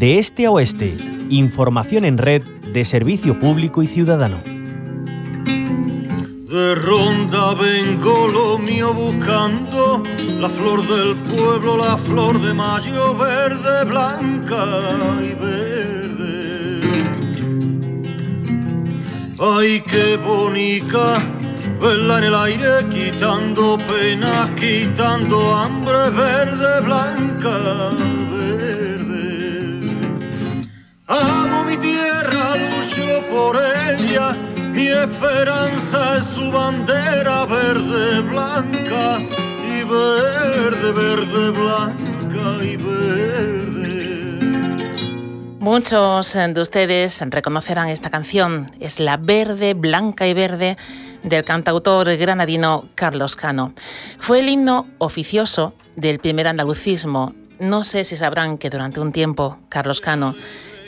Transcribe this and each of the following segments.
De este a oeste, información en red de servicio público y ciudadano. De ronda vengo lo mío buscando la flor del pueblo, la flor de mayo verde, blanca y verde. Ay, qué bonita verla en el aire, quitando penas, quitando hambre, verde, blanca, mi tierra, lucho por ella, mi esperanza es su bandera verde, blanca y verde, verde, blanca y verde. Muchos de ustedes reconocerán esta canción, es la verde, blanca y verde del cantautor granadino Carlos Cano. Fue el himno oficioso del primer andalucismo. No sé si sabrán que durante un tiempo Carlos Cano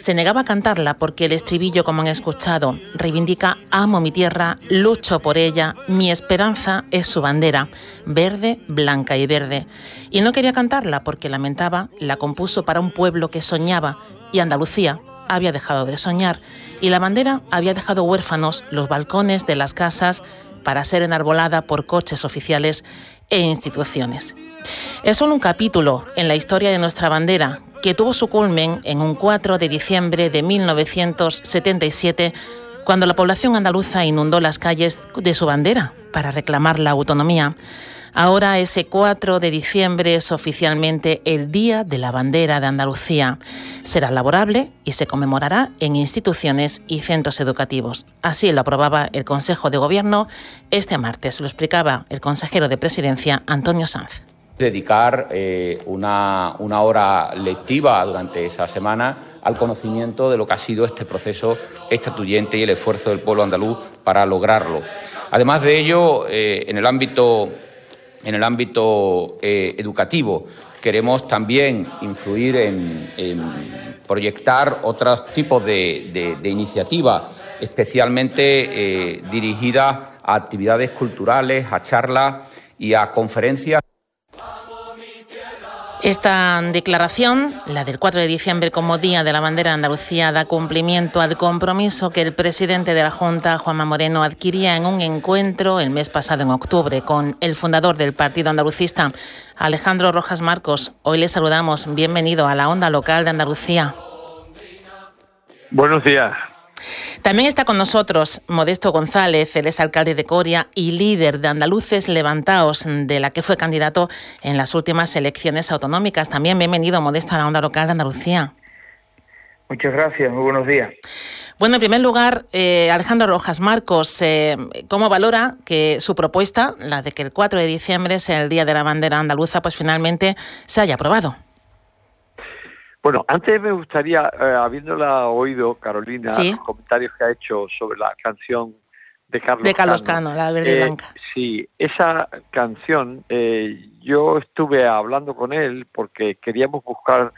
se negaba a cantarla porque el estribillo, como han escuchado, reivindica amo mi tierra, lucho por ella, mi esperanza es su bandera, verde, blanca y verde. Y no quería cantarla porque lamentaba la compuso para un pueblo que soñaba y Andalucía había dejado de soñar y la bandera había dejado huérfanos los balcones de las casas para ser enarbolada por coches oficiales e instituciones. Es solo un capítulo en la historia de nuestra bandera que tuvo su culmen en un 4 de diciembre de 1977, cuando la población andaluza inundó las calles de su bandera para reclamar la autonomía. Ahora ese 4 de diciembre es oficialmente el Día de la Bandera de Andalucía. Será laborable y se conmemorará en instituciones y centros educativos. Así lo aprobaba el Consejo de Gobierno este martes. Lo explicaba el consejero de Presidencia, Antonio Sanz. Dedicar eh, una, una hora lectiva durante esa semana al conocimiento de lo que ha sido este proceso estatuyente y el esfuerzo del pueblo andaluz para lograrlo. Además de ello, eh, en el ámbito en el ámbito eh, educativo. Queremos también influir en, proyectar otros tipos de, iniciativas, especialmente dirigidas a actividades culturales, a charlas y a conferencias. Esta declaración, la del 4 de diciembre como Día de la Bandera de Andalucía, da cumplimiento al compromiso que el presidente de la Junta, Juanma Moreno, adquiría en un encuentro el mes pasado en octubre con el fundador del Partido Andalucista, Alejandro Rojas Marcos. Hoy le saludamos. Bienvenido a la onda local de Andalucía. Buenos días. También está con nosotros Modesto González, el alcalde de Coria y líder de Andaluces Levantaos, de la que fue candidato en las últimas elecciones autonómicas. También bienvenido, Modesto, a la onda local de Andalucía. Muchas gracias, muy buenos días. Bueno, en primer lugar, eh, Alejandro Rojas Marcos, eh, ¿cómo valora que su propuesta, la de que el 4 de diciembre sea el Día de la Bandera Andaluza, pues finalmente se haya aprobado? Bueno, antes me gustaría, eh, habiéndola oído, Carolina, los comentarios que ha hecho sobre la canción de Carlos, de Carlos Cano, La Verde eh, Blanca. Sí, esa canción, eh, yo estuve hablando con él porque queríamos buscar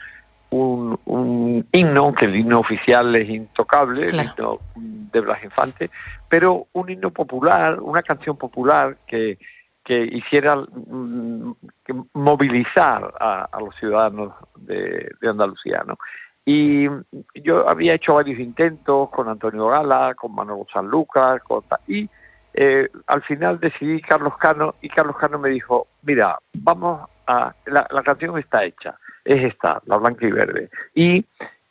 un, un, himno, que el himno oficial es intocable, el himno de Blas Infante, pero un himno popular, una canción popular que que hiciera mm, movilizar a, los ciudadanos de, Andalucía. ¿no? Y yo había hecho varios intentos con Antonio Gala, con Manuel Sanlúcar, con, y eh, al final decidí Carlos Cano y Carlos Cano me dijo, mira, vamos a, la, canción está hecha, es esta, la blanca y verde. Y,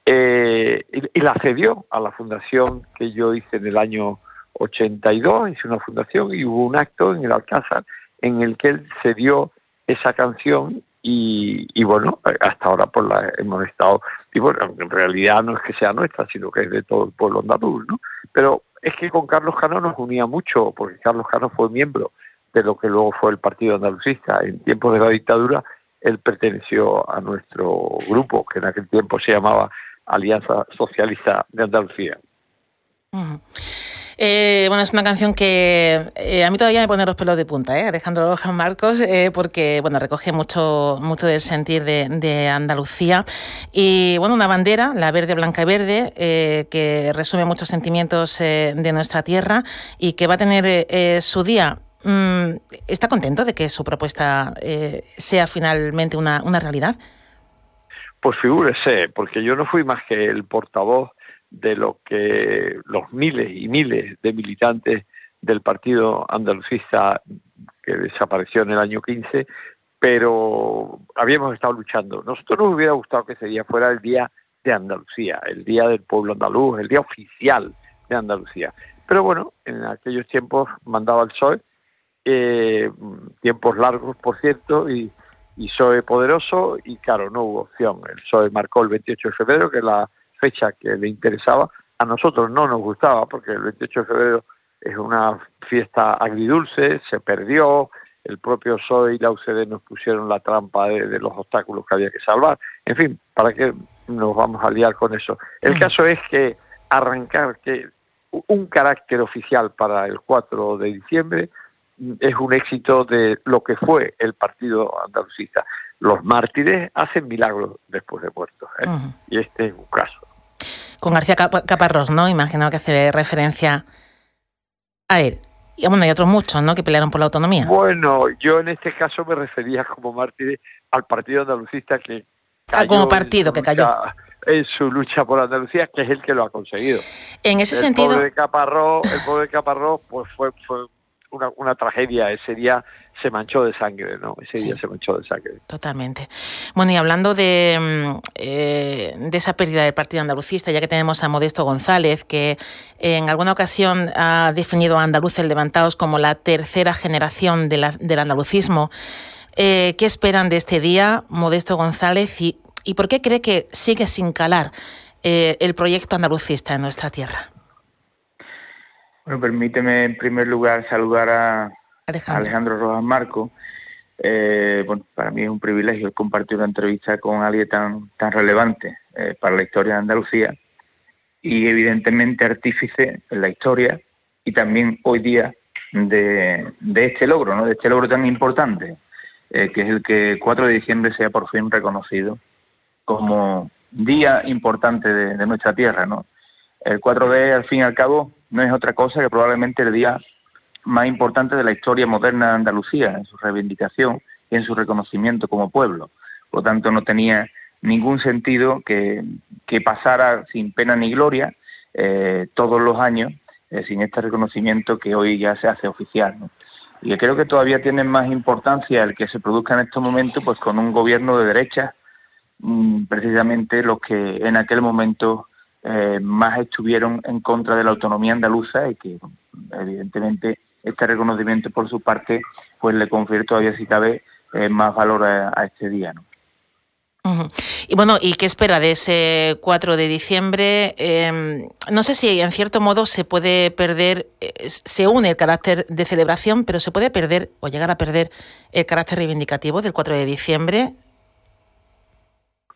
eh, y, y, la cedió a la fundación que yo hice en el año 82, hice una fundación y hubo un acto en el Alcázar en el que él se dio esa canción y, bueno, hasta ahora pues la hemos estado, y bueno, en realidad no es que sea nuestra, sino que es de todo el pueblo andaluz, ¿no? Pero es que con Carlos Cano nos unía mucho, porque Carlos Cano fue miembro de lo que luego fue el Partido Andalucista. En tiempos de la dictadura, él perteneció a nuestro grupo, que en aquel tiempo se llamaba Alianza Socialista de Andalucía. Eh, bueno, es una canción que eh, a mí todavía me pone los pelos de punta, ¿eh? Alejandro Marcos, eh, porque bueno, recoge mucho, mucho del sentir de, Andalucía. Y bueno, una bandera, la verde, blanca y verde, que resume muchos sentimientos de nuestra tierra y que va a tener su día. Mm, ¿Está contento de que su propuesta sea finalmente una, una realidad? Pues figúrese, porque yo no fui más que el portavoz de lo que los miles y miles de militantes del partido andalucista que desapareció en el año 15, pero habíamos estado luchando. Nosotros nos hubiera gustado que ese día fuera el día de Andalucía, el día del pueblo andaluz, el día oficial de Andalucía. Pero bueno, en aquellos tiempos mandaba el PSOE, eh, tiempos largos, por cierto, y, y PSOE poderoso, y claro, no hubo opción. El PSOE marcó el 28 de febrero, que la fecha que le interesaba. A nosotros no nos gustaba, porque el 28 de febrero es una fiesta agridulce, se perdió, el propio PSOE y la UCD nos pusieron la trampa de, los obstáculos que había que salvar. En fin, ¿para qué nos vamos a liar con eso? El caso es que arrancar que un carácter oficial para el 4 de diciembre es un éxito de lo que fue el partido andalucista. Los mártires hacen milagros después de muertos, ¿eh? y este es un caso. Con García Caparrós, ¿no? Imagino que hace referencia a él. Y bueno, hay otros muchos, ¿no? Que pelearon por la autonomía. Bueno, yo en este caso me refería como mártir al partido andalucista que ah, como partido que cayó en su lucha por Andalucía, que es el que lo ha conseguido. En ese sentido, pobre de Caparrós, el pobre de Caparrós, pues fue, fue una, una, tragedia. Ese día se manchó de sangre, ¿no? Ese día se manchó de sangre. Totalmente. Bueno, y hablando de, mm, eh, de esa pérdida del Partido Andalucista, ya que tenemos a Modesto González, que en alguna ocasión ha definido a andaluces levantados como la tercera generación de la, del andalucismo, eh, ¿qué esperan de este día, Modesto González, y, y por qué cree que sigue sin calar eh, el proyecto andalucista en nuestra tierra? Bueno, permíteme en primer lugar saludar a Alejandro, Rojas Marco. Eh, bueno, para mí es un privilegio compartir una entrevista con alguien tan, tan relevante eh, para la historia de Andalucía y evidentemente artífice en la historia y también hoy día de, este logro, ¿no? de este logro tan importante, eh, que es el que el 4 de diciembre sea por fin reconocido como día importante de, de nuestra tierra. ¿no? El 4D, al fin y al cabo, no es otra cosa que probablemente el día más importante de la historia moderna de Andalucía, en su reivindicación y en su reconocimiento como pueblo. Por lo tanto, no tenía ningún sentido que, pasara sin pena ni gloria eh, todos los años eh, sin este reconocimiento que hoy ya se hace oficial. Y creo que todavía tiene más importancia el que se produzca en estos momentos pues con un gobierno de derecha, mm, precisamente los que en aquel momento eh, más estuvieron en contra de la autonomía andaluza y que evidentemente este reconocimiento por su parte pues le confiere todavía si cabe eh, más valor a, este día. ¿no? Y bueno, ¿y qué espera de ese 4 de diciembre? Em, no sé si en cierto modo se puede perder, eh, se une el carácter de celebración, pero se puede perder o llegar a perder el carácter reivindicativo del 4 de diciembre.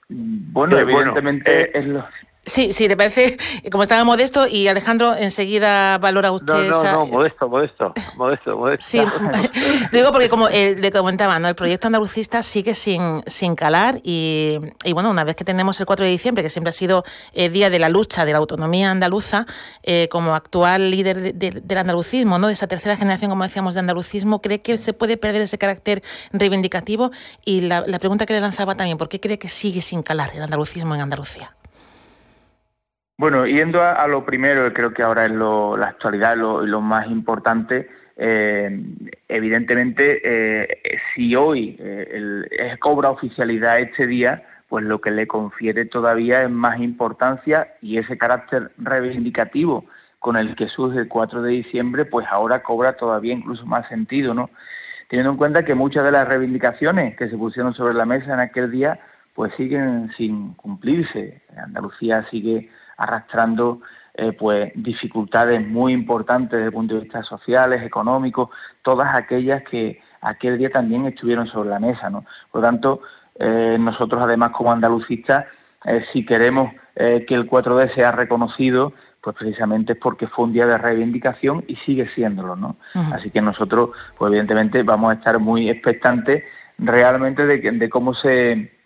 Bueno, evidentemente es lo, Sí, sí, le parece, como estaba Modesto, y Alejandro enseguida valora usted. No, no, no, Modesto, Modesto, Modesto, Modesto. Sí, digo porque como eh, le comentaba, ¿no? el proyecto andalucista sigue sin, sin calar y, y, bueno, una vez que tenemos el 4 de diciembre, que siempre ha sido el día de la lucha de la autonomía andaluza, eh, como actual líder del andalucismo, ¿no? de esa tercera generación, como decíamos, de andalucismo, ¿cree que se puede perder ese carácter reivindicativo? Y la, la pregunta que le lanzaba también, ¿por qué cree que sigue sin calar el andalucismo en Andalucía? Bueno, yendo a, lo primero, creo que ahora es lo, la actualidad lo, lo más importante. Eh, evidentemente, eh, si hoy eh, el, cobra oficialidad este día, pues lo que le confiere todavía es más importancia y ese carácter reivindicativo con el que surge el 4 de diciembre, pues ahora cobra todavía incluso más sentido, ¿no? Teniendo en cuenta que muchas de las reivindicaciones que se pusieron sobre la mesa en aquel día, pues siguen sin cumplirse. Andalucía sigue arrastrando eh, pues dificultades muy importantes desde el punto de vista sociales, económicos, todas aquellas que aquel día también estuvieron sobre la mesa, ¿no? Por lo tanto, eh, nosotros además como andalucistas, eh, si queremos que el 4D sea reconocido, pues precisamente es porque fue un día de reivindicación y sigue siéndolo, ¿no? Así que nosotros, pues evidentemente vamos a estar muy expectantes realmente de, de cómo se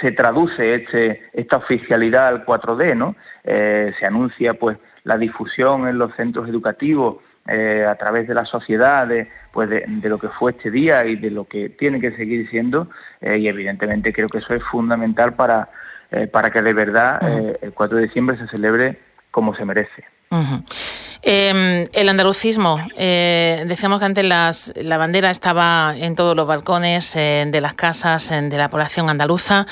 se traduce este, esta oficialidad al 4D, ¿no? Eh, se anuncia pues la difusión en los centros educativos eh, a través de la sociedad de, pues de, lo que fue este día y de lo que tiene que seguir siendo eh, y evidentemente creo que eso es fundamental para para que de verdad el 4 de diciembre se celebre como se merece. Em, el andalucismo, eh, decíamos que antes la bandera estaba en todos los balcones de las casas de la población andaluza.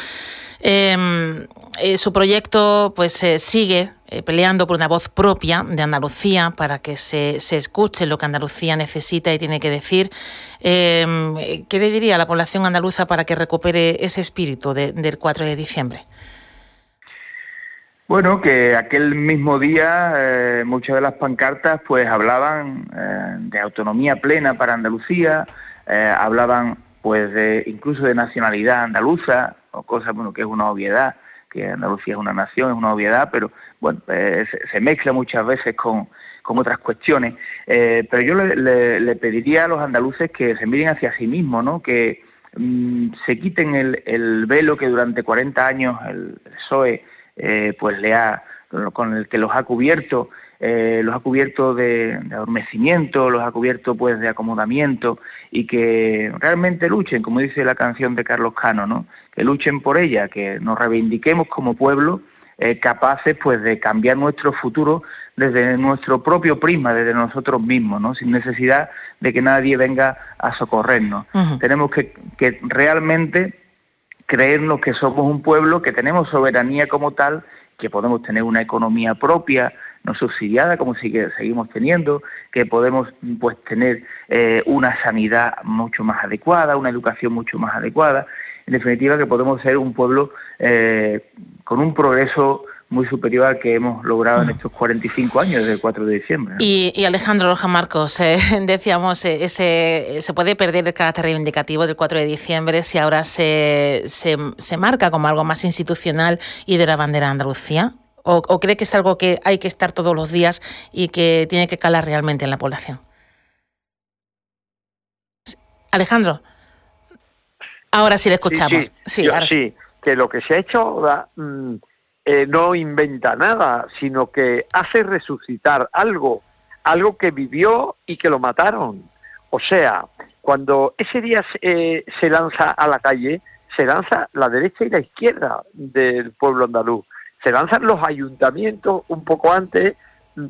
Em, eh, su proyecto pues sigue eh, peleando por una voz propia de Andalucía para que se, se, escuche lo que Andalucía necesita y tiene que decir. Em, ¿Qué le diría a la población andaluza para que recupere ese espíritu del 4 de diciembre? Bueno, que aquel mismo día eh, muchas de las pancartas pues hablaban eh, de autonomía plena para Andalucía, eh, hablaban pues de incluso de nacionalidad andaluza, o cosa bueno que es una obviedad, que Andalucía es una nación, es una obviedad, pero bueno, se, mezcla muchas veces con, con otras cuestiones. pero yo le, pediría a los andaluces que se miren hacia sí mismos, ¿no? que mm, se quiten el, el, velo que durante 40 años el PSOE eh, pues le ha, con el que los ha cubierto, eh, los ha cubierto de, adormecimiento, los ha cubierto pues de acomodamiento y que realmente luchen, como dice la canción de Carlos Cano, ¿no? que luchen por ella, que nos reivindiquemos como pueblo eh, capaces pues de cambiar nuestro futuro desde nuestro propio prisma, desde nosotros mismos, ¿no? sin necesidad de que nadie venga a socorrernos. Tenemos que, que realmente creernos que somos un pueblo, que tenemos soberanía como tal, que podemos tener una economía propia, no subsidiada como sigue, seguimos teniendo, que podemos pues tener eh, una sanidad mucho más adecuada, una educación mucho más adecuada, en definitiva que podemos ser un pueblo eh, con un progreso muy superior al que hemos logrado en estos 45 años desde el 4 de diciembre. Y, Alejandro Roja Marcos, eh, decíamos, eh, ese, se puede perder el carácter reivindicativo del 4 de diciembre si ahora se, se, marca como algo más institucional y de la bandera de Andalucía. ¿O, ¿O cree que es algo que hay que estar todos los días y que tiene que calar realmente en la población? Alejandro. Ahora sí le escuchamos. Sí, sí, que lo que se ha hecho mm, eh, no inventa nada, sino que hace resucitar algo, algo que vivió y que lo mataron. O sea, cuando ese día eh, se lanza a la calle, se lanza la derecha y la izquierda del pueblo andaluz. Se lanzan los ayuntamientos un poco antes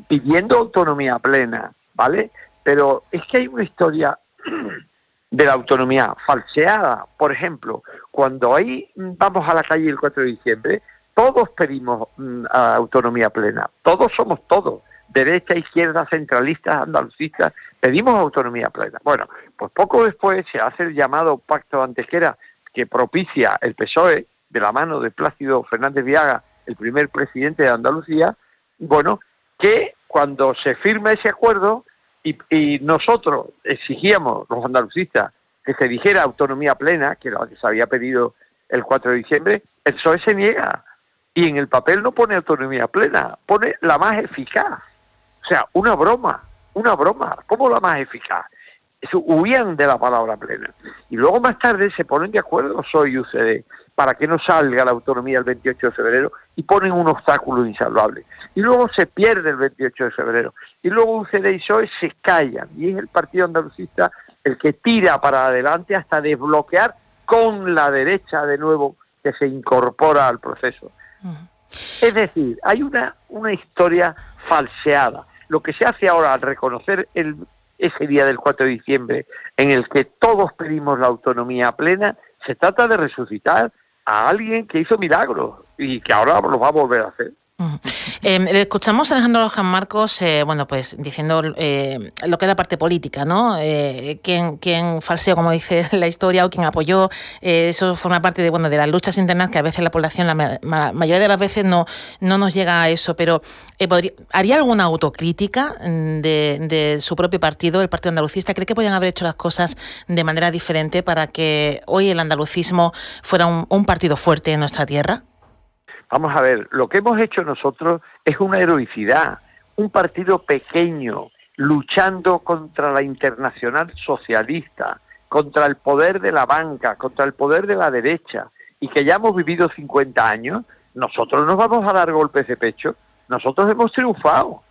pidiendo autonomía plena, ¿vale? Pero es que hay una historia de la autonomía falseada. Por ejemplo, cuando ahí vamos a la calle el 4 de diciembre, todos pedimos mm, autonomía plena, todos somos todos, derecha, izquierda, centralistas, andalucistas, pedimos autonomía plena. Bueno, pues poco después se hace el llamado pacto antequera que propicia el PSOE, de la mano de Plácido Fernández Viaga, el primer presidente de Andalucía, bueno, que cuando se firma ese acuerdo y, y nosotros exigíamos, los andalucistas, que se dijera autonomía plena, que lo que se había pedido el 4 de diciembre, el PSOE se niega y en el papel no pone autonomía plena, pone la más eficaz. O sea, una broma, una broma. ¿Cómo la más eficaz? Eso, huían de la palabra plena. Y luego más tarde se ponen de acuerdo soy UCD para que no salga la autonomía el 28 de febrero y ponen un obstáculo insalvable. Y luego se pierde el 28 de febrero. Y luego UCD y PSOE se callan. Y es el Partido Andalucista el que tira para adelante hasta desbloquear con la derecha de nuevo que se incorpora al proceso. Es decir, hay una, una historia falseada. Lo que se hace ahora al reconocer el, ese día del 4 de diciembre en el que todos pedimos la autonomía plena, se trata de resucitar a alguien que hizo milagros y que ahora lo va a volver a hacer. Eh, escuchamos a Alejandro Loján Marcos, eh, bueno, pues diciendo eh, lo que es la parte política, ¿no? Eh, quién, quién falseó, como dice la historia, o quién apoyó. eso forma parte de, bueno, de las luchas internas que a veces la población, la, mayoría de las veces no, no nos llega a eso, pero ¿haría alguna autocrítica mm, de, su propio partido, el Partido Andalucista? ¿Cree que podrían haber hecho las cosas de manera diferente para que hoy el andalucismo fuera un partido fuerte en nuestra tierra? Vamos a ver, lo que hemos hecho nosotros es una heroicidad, un partido pequeño luchando contra la internacional socialista, contra el poder de la banca, contra el poder de la derecha, y que ya hemos vivido 50 años, nosotros nos vamos a dar golpes de pecho, nosotros hemos triunfado.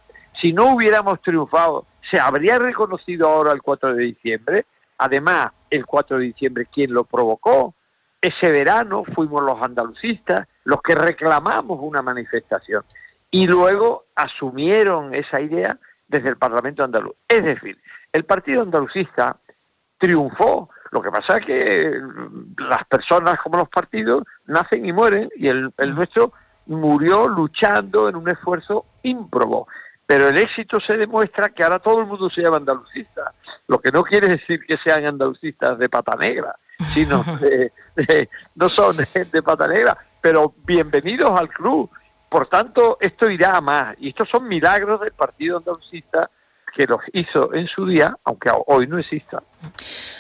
Si no hubiéramos triunfado, ¿se habría reconocido ahora el 4 de diciembre? Además, el 4 de diciembre, ¿quién lo provocó? Ese verano fuimos los andalucistas los que reclamamos una manifestación. Y luego asumieron esa idea desde el Parlamento andaluz. Es decir, el Partido Andalucista triunfó. Lo que pasa es que las personas como los partidos nacen y mueren y el, el nuestro murió luchando en un esfuerzo ímprobo. Pero el éxito se demuestra que ahora todo el mundo se llama andalucista, lo que no quiere decir que sean andalucistas de pata negra, sino de, no son de pata negra, pero bienvenidos al club. Por tanto, esto irá a más. Y estos son milagros del Partido Andalucista que los hizo en su día, aunque hoy no exista.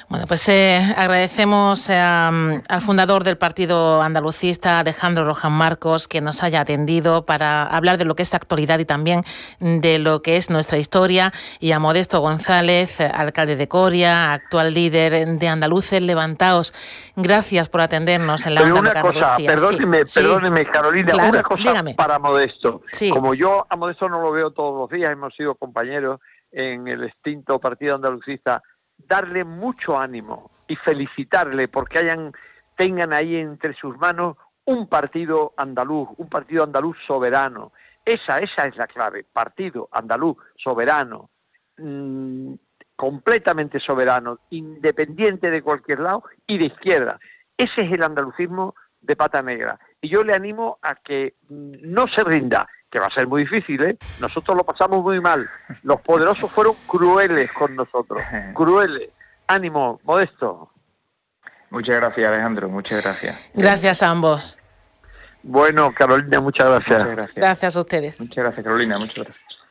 Bueno, pues eh, agradecemos eh, al fundador del Partido Andalucista, Alejandro Rojan Marcos, que nos haya atendido para hablar de lo que es actualidad y también de lo que es nuestra historia, y a Modesto González, alcalde de Coria, actual líder de Andaluces Levantaos. Gracias por atendernos en la Pero una cosa, perdóneme, perdóneme, Carolina, una cosa para Modesto. Como yo a Modesto no lo veo todos los días, hemos sido compañeros en el extinto Partido Andalucista, darle mucho ánimo y felicitarle porque hayan tengan ahí entre sus manos un partido andaluz, un partido andaluz soberano. Esa, esa es la clave, partido andaluz soberano, mm, completamente soberano, independiente de cualquier lado y de izquierda. Ese es el andalucismo de pata negra. Y yo le animo a que no se rinda, que va a ser muy difícil, ¿eh? Nosotros lo pasamos muy mal. Los poderosos fueron crueles con nosotros, crueles. Ánimo, modesto. Muchas gracias, Alejandro, muchas gracias. Gracias a ambos. Bueno, Carolina, muchas gracias. Muchas gracias. Gracias a ustedes. Muchas gracias, Carolina, muchas gracias.